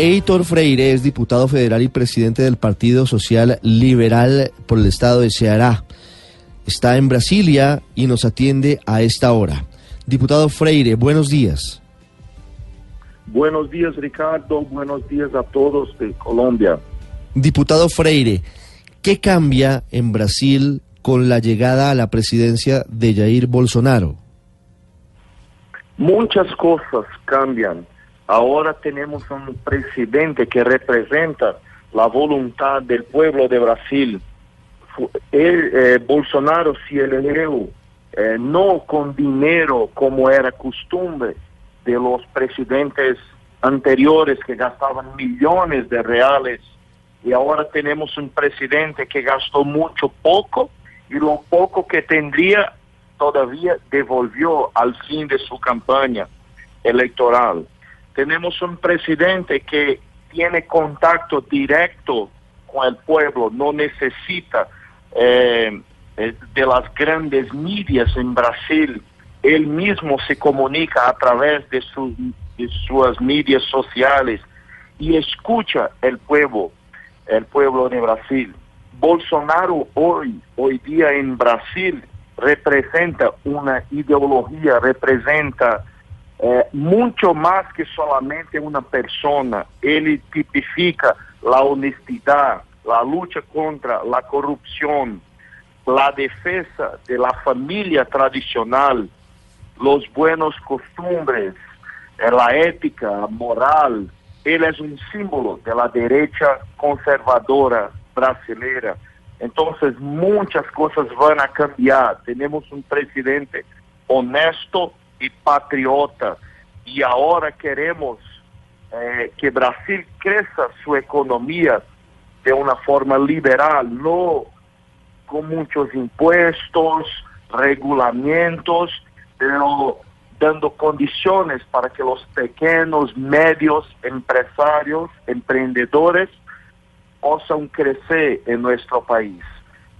Heitor Freire es diputado federal y presidente del Partido Social Liberal por el estado de Ceará. Está en Brasilia y nos atiende a esta hora. Diputado Freire, buenos días. Buenos días, Ricardo. Buenos días a todos de Colombia. Diputado Freire, ¿qué cambia en Brasil con la llegada a la presidencia de Jair Bolsonaro? Muchas cosas cambian. Ahora tenemos un presidente que representa la voluntad del pueblo de Brasil. Eh, Bolsonaro se eligió eh, no con dinero como era costumbre de los presidentes anteriores que gastaban millones de reales y ahora tenemos un presidente que gastó mucho poco y lo poco que tendría todavía devolvió al fin de su campaña electoral. Tenemos un presidente que tiene contacto directo con el pueblo, no necesita eh, eh, de las grandes medias en Brasil. Él mismo se comunica a través de, sus de sus medias sociales y escucha el pueblo, el pueblo de Brasil. Bolsonaro hoy, hoy día en Brasil, representa una ideología, representa eh, mucho más que solamente una persona. Él tipifica la honestidad, la lucha contra la corrupción, la defensa de la familia tradicional, los buenos costumbres, eh, la ética, moral. Él es un símbolo de la derecha conservadora brasileira. Entonces muchas cosas van a cambiar. Tenemos un presidente honesto y patriota y ahora queremos eh, que Brasil crezca su economía de una forma liberal, no con muchos impuestos, regulamientos, pero dando condiciones para que los pequeños, medios, empresarios, emprendedores possam crecer en nuestro país.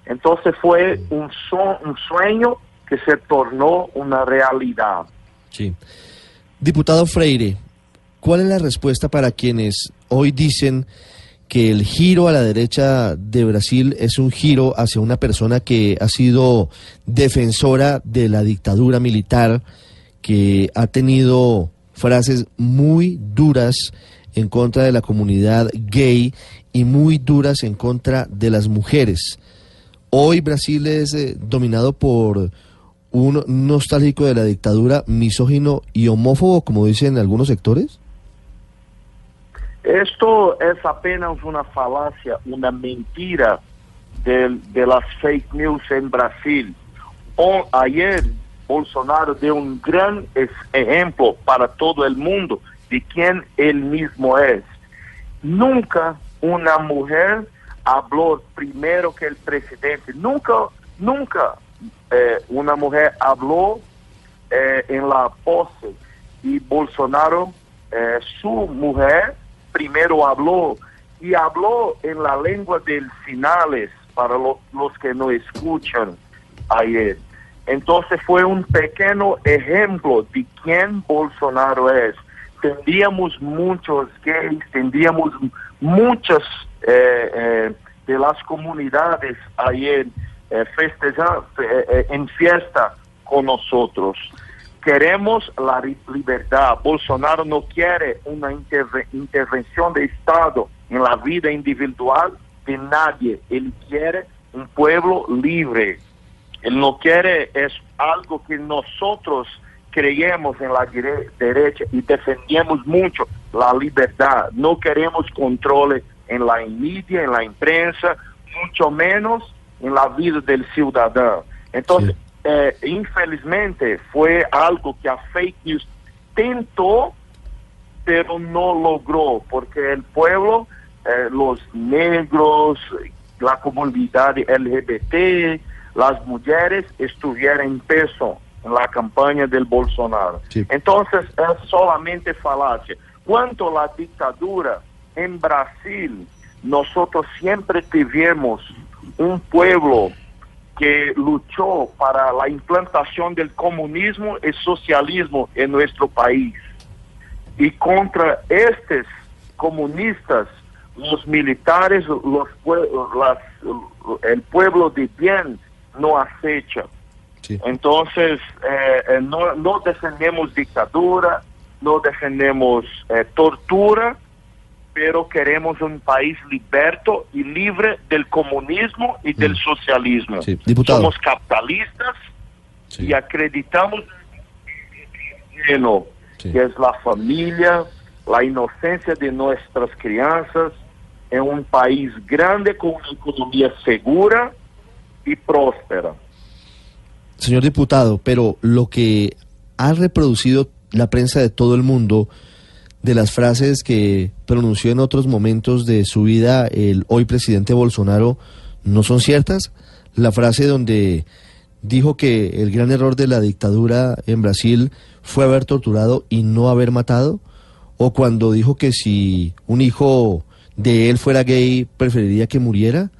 Entonces fue un, so- un sueño que se tornó una realidad. Sí. Diputado Freire, ¿cuál es la respuesta para quienes hoy dicen que el giro a la derecha de Brasil es un giro hacia una persona que ha sido defensora de la dictadura militar, que ha tenido frases muy duras en contra de la comunidad gay y muy duras en contra de las mujeres? Hoy Brasil es eh, dominado por un nostálgico de la dictadura, misógino y homófobo, como dicen algunos sectores? Esto es apenas una falacia, una mentira del- de, las fake news en Brasil. O- ayer Bolsonaro dio un gran ejemplo para todo el mundo de quién él mismo es. Nunca una mujer habló primero que el presidente. Nunca, nunca eh, una mujer habló eh, en la pose y Bolsonaro, eh, su mujer, primero habló y habló en la lengua del finales para lo- los que no escuchan ayer. Entonces fue un pequeño ejemplo de quién Bolsonaro es. Tendríamos muchos gays, tendríamos muchas de las comunidades ayer eh, eh, eh, en fiesta con nosotros. Queremos la libertad. Bolsonaro no quiere una interve- intervención de Estado en la vida individual de nadie. Él quiere un pueblo libre. Él no quiere es algo que nosotros creemos en la derecha y defendemos mucho la libertad. No queremos control en la media, en la imprensa, mucho menos en la vida del ciudadano. Entonces, eh, infelizmente, fue algo que a fake news tentó pero no logró, porque el pueblo, eh, los negros, la comunidad LGBT, las mujeres estuvieron en peso en la campaña del Bolsonaro. Sí. Entonces es solamente falacia. Cuanto a la dictadura en Brasil, nosotros siempre tuvimos un pueblo que luchó para la implantación del comunismo y socialismo en nuestro país. Y contra estos comunistas, los militares, los las- el pueblo de bien no acecha. Sí. Entonces, eh, eh, no, no defendemos dictadura, no defendemos eh, tortura, pero queremos un país liberto y libre del comunismo y del socialismo. Sí. Somos capitalistas Sí. y acreditamos en lo que es la familia, la inocencia de nuestras crianzas, en un país grande con una economía segura y próspera. Señor diputado, pero lo que ha reproducido la prensa de todo el mundo de las frases que pronunció en otros momentos de su vida el hoy presidente Bolsonaro no son ciertas. La frase donde dijo que el gran error de la dictadura en Brasil fue haber torturado y no haber matado, o cuando dijo que si un hijo de él fuera gay preferiría que muriera.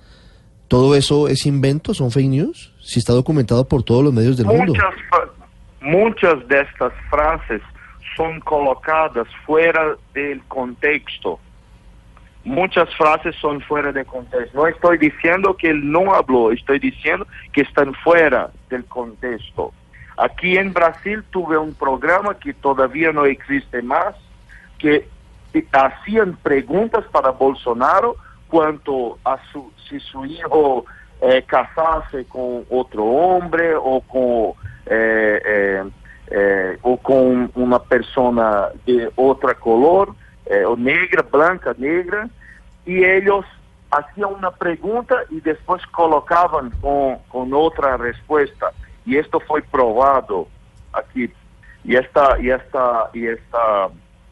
¿Todo eso es invento? ¿Son fake news? Si está documentado por todos los medios del mundo. Muchas, fra- muchas de estas frases son colocadas fuera del contexto. Muchas frases son fuera de contexto. No estoy diciendo que él no habló, estoy diciendo que están fuera del contexto. Aquí en Brasil tuve un programa que todavía no existe más, que hacían preguntas para Bolsonaro cuanto a si su hijo eh, casarse con otro hombre o con, eh, eh, eh, o con una persona de otra color, eh, o negra, blanca, negra, y ellos hacían una pregunta y después colocaban con, con otra respuesta. Y esto fue probado aquí. Y esta, y esta, y esta,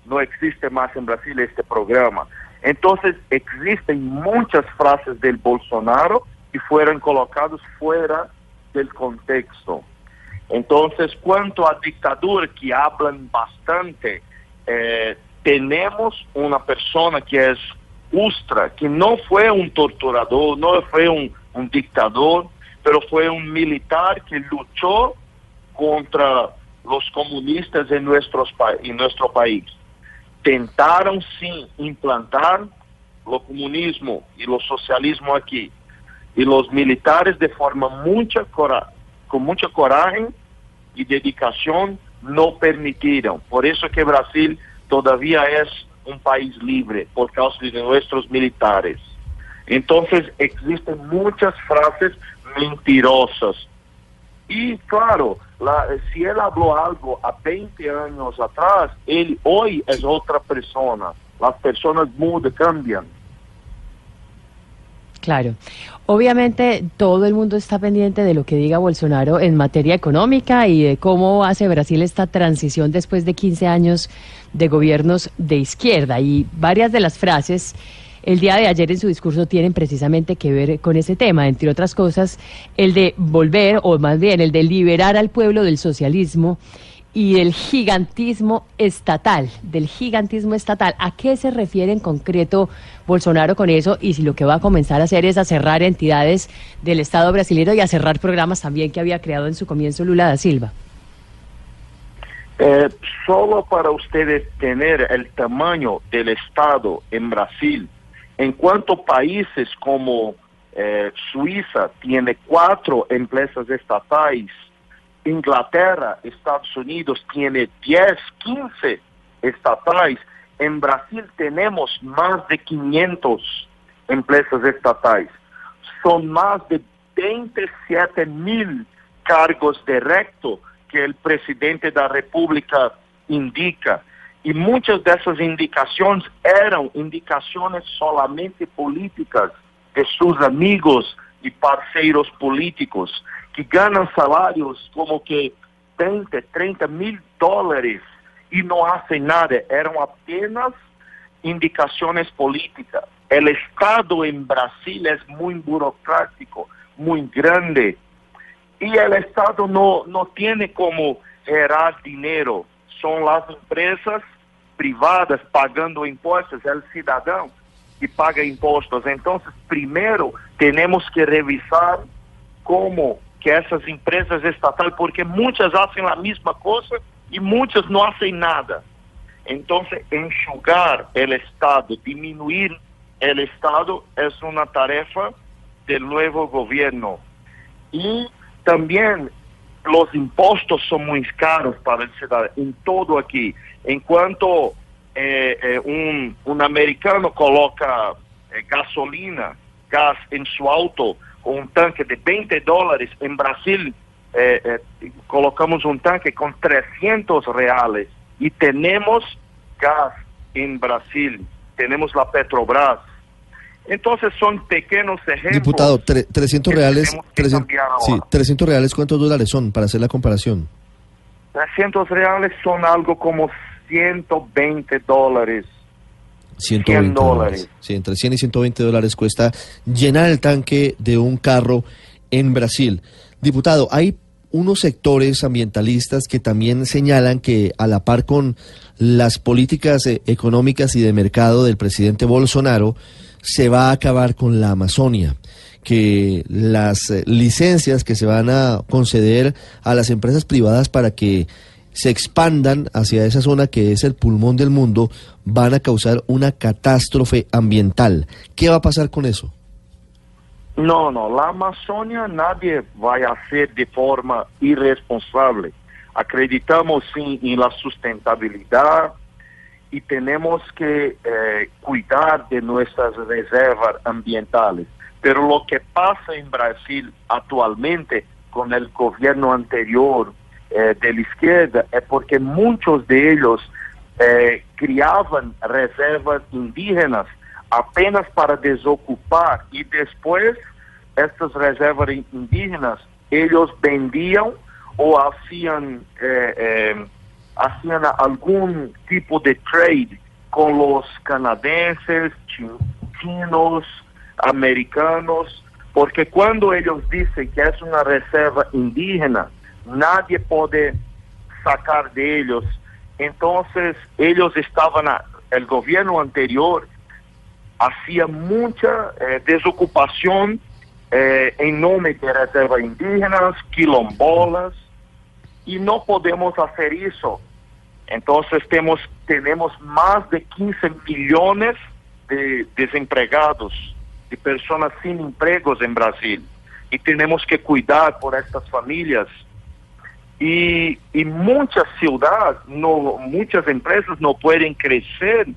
no existe más en Brasil este programa. Entonces existen muchas frases del Bolsonaro que fueron colocadas fuera del contexto. Entonces, cuanto a dictadura que hablan bastante, eh, tenemos una persona que es Ustra, que no fue un torturador, no fue un, dictador, pero fue un militar que luchó contra los comunistas en, nuestros, en nuestro país. Tentaron sí implantar lo comunismo y lo socialismo aquí. Y los militares de forma mucha cora con mucha coraje y dedicación no permitieron. Por eso que Brasil todavía es un país libre, por causa de nuestros militares. Entonces existen muchas frases mentirosas. Y claro, la- si él habló algo a 20 años atrás, él hoy es otra persona. Las personas mudan, cambian. Claro. Obviamente todo el mundo está pendiente de lo que diga Bolsonaro en materia económica y de cómo hace Brasil esta transición después de 15 años de gobiernos de izquierda. Y varias de las frases el día de ayer en su discurso tienen precisamente que ver con ese tema, entre otras cosas, el de volver, o más bien el de liberar al pueblo del socialismo y del gigantismo estatal, del gigantismo estatal. ¿A qué se refiere en concreto Bolsonaro con eso? Y si lo que va a comenzar a hacer es a cerrar entidades del Estado brasileño y a cerrar programas también que había creado en su comienzo Lula da Silva. Eh, solo para ustedes tener el tamaño del Estado en Brasil, en cuanto países como eh, Suiza tiene cuatro empresas estatales, Inglaterra, Estados Unidos tiene 10, 15 estatales, en Brasil tenemos más de 500 empresas estatales. Son más de 27 mil cargos directos que el presidente de la República indica. Y muchas de esas indicaciones eran indicaciones solamente políticas de sus amigos y parceiros políticos que ganan salarios como que 20, 30 mil dólares y no hacen nada, eran apenas indicaciones políticas. El Estado en Brasil es muy burocrático, muy grande, y el Estado no, no tiene como gerar dinero, son las empresas privadas pagando impuestos, el ciudadano que paga impuestos. Entonces, primero tenemos que revisar cómo que essas empresas estatais, porque muitas fazem a mesma coisa e muitas não fazem nada. Então, enxugar o Estado, diminuir o Estado é uma tarefa do novo governo. E também os impostos são muito caros para o cidadão, em todo aqui. Enquanto eh, eh, um, um americano coloca eh, gasolina, gás em seu auto, um tanque de 20 dólares, em Brasil colocamos um tanque com 300 reais e temos gás em Brasil, temos a Petrobras. Então, são pequenos exemplos. Diputado, 300 reales, 300, sí, 300 reales, ¿cuántos dólares son para hacer la comparación? 300 reales son algo como 120 dólares. 120 dólares. Sí, entre 100 y 120 dólares cuesta llenar el tanque de un carro en Brasil. Diputado, hay unos sectores ambientalistas que también señalan que a la par con las políticas eh, económicas y de mercado del presidente Bolsonaro, se va a acabar con la Amazonia, que las eh, licencias que se van a conceder a las empresas privadas para que se expandan hacia esa zona que es el pulmón del mundo, van a causar una catástrofe ambiental. ¿Qué va a pasar con eso? No, no, la Amazonia nadie va a hacer de forma irresponsable. Acreditamos sí en la sustentabilidad y tenemos que eh, cuidar de nuestras reservas ambientales. Pero lo que pasa en Brasil actualmente con el gobierno anterior, eh, de la izquierda es porque muchos de ellos eh, criaban reservas indígenas apenas para desocupar y después estas reservas indígenas ellos vendían o hacían eh, eh, hacían algún tipo de trade con los canadienses, chinos, americanos, porque cuando ellos dicen que es una reserva indígena, nadie puede sacar de ellos. Entonces, ellos estaban, el gobierno anterior hacía mucha eh, desocupación eh, en nombre de reservas indígenas, quilombolas, y no podemos hacer eso. Entonces, tenemos, tenemos más de 15 millones de desempregados, de personas sin empleos en Brasil. Y tenemos que cuidar por estas familias y, y muchas ciudades, no, muchas empresas no pueden crecer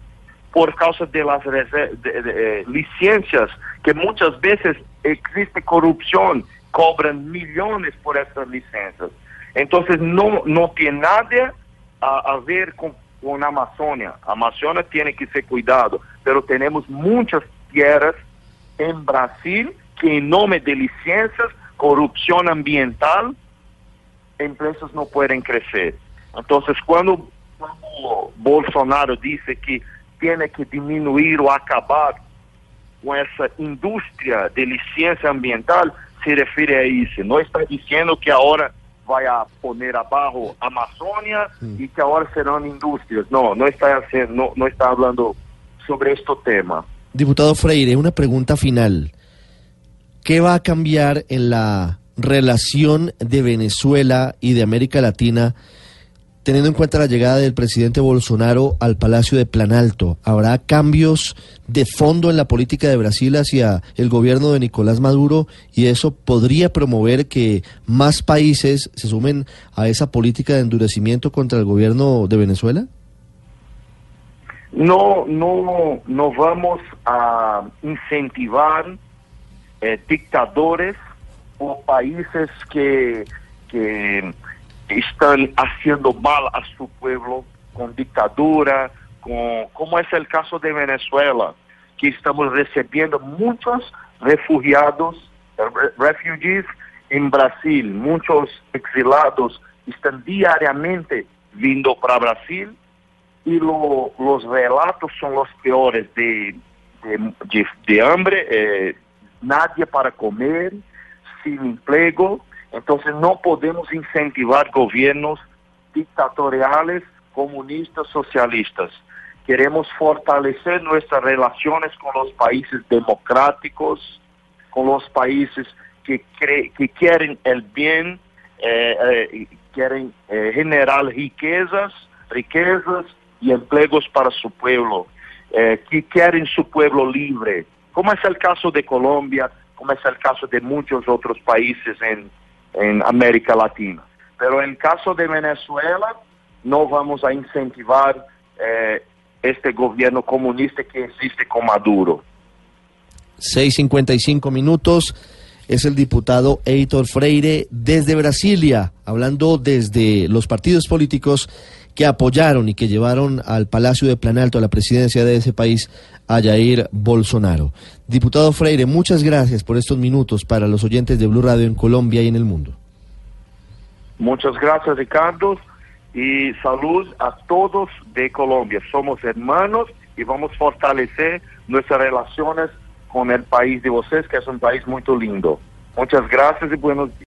por causa de las eh, licencias, que muchas veces existe corrupción, cobran millones por estas licencias. Entonces no, no tiene nada a, a ver con, con Amazonia. Amazonia tiene que ser cuidado, pero tenemos muchas tierras en Brasil que en nombre de licencias, corrupción ambiental, empresas no pueden crecer. Entonces, cuando, cuando Bolsonaro dice que tiene que disminuir o acabar con esa industria de licencia ambiental, se refiere a eso. No está diciendo que ahora vaya a poner abajo Amazonia y que ahora serán industrias. No, no está, haciendo, no, no está hablando sobre este tema. Diputado Freire, una pregunta final. ¿Qué va a cambiar en la relación de Venezuela y de América Latina, teniendo en cuenta la llegada del presidente Bolsonaro al Palacio de Planalto? ¿Habrá cambios de fondo en la política de Brasil hacia el gobierno de Nicolás Maduro y eso podría promover que más países se sumen a esa política de endurecimiento contra el gobierno de Venezuela? No, no, no vamos a incentivar eh, dictadores o países que, que están haciendo mal a su pueblo con dictadura, con, como es el caso de Venezuela, que estamos recibiendo muchos refugiados, refugees en Brasil, muchos exilados están diariamente vindo para Brasil y lo- los relatos son los peores de, de, de- de hambre, eh, nadie para comer, sin empleo. Entonces no podemos incentivar gobiernos dictatoriales, comunistas, socialistas. Queremos fortalecer nuestras relaciones con los países democráticos, con los países que, cre- que quieren el bien, eh, eh, quieren eh, generar riquezas, riquezas y empleos para su pueblo, eh, que quieren su pueblo libre, como es el caso de Colombia, como es el caso de muchos otros países en, en América Latina. Pero en caso de Venezuela, no vamos a incentivar eh, este gobierno comunista que existe con Maduro. 6.55 minutos. Es el diputado Heitor Freire desde Brasilia, hablando desde los partidos políticos que apoyaron y que llevaron al Palacio de Planalto, a la presidencia de ese país, a Jair Bolsonaro. Diputado Freire, muchas gracias por estos minutos para los oyentes de Blue Radio en Colombia y en el mundo. Muchas gracias, Ricardo, y salud a todos de Colombia. Somos hermanos y vamos a fortalecer nuestras relaciones con el país de vocês, que es un país muy lindo. Muchas gracias y buenos días.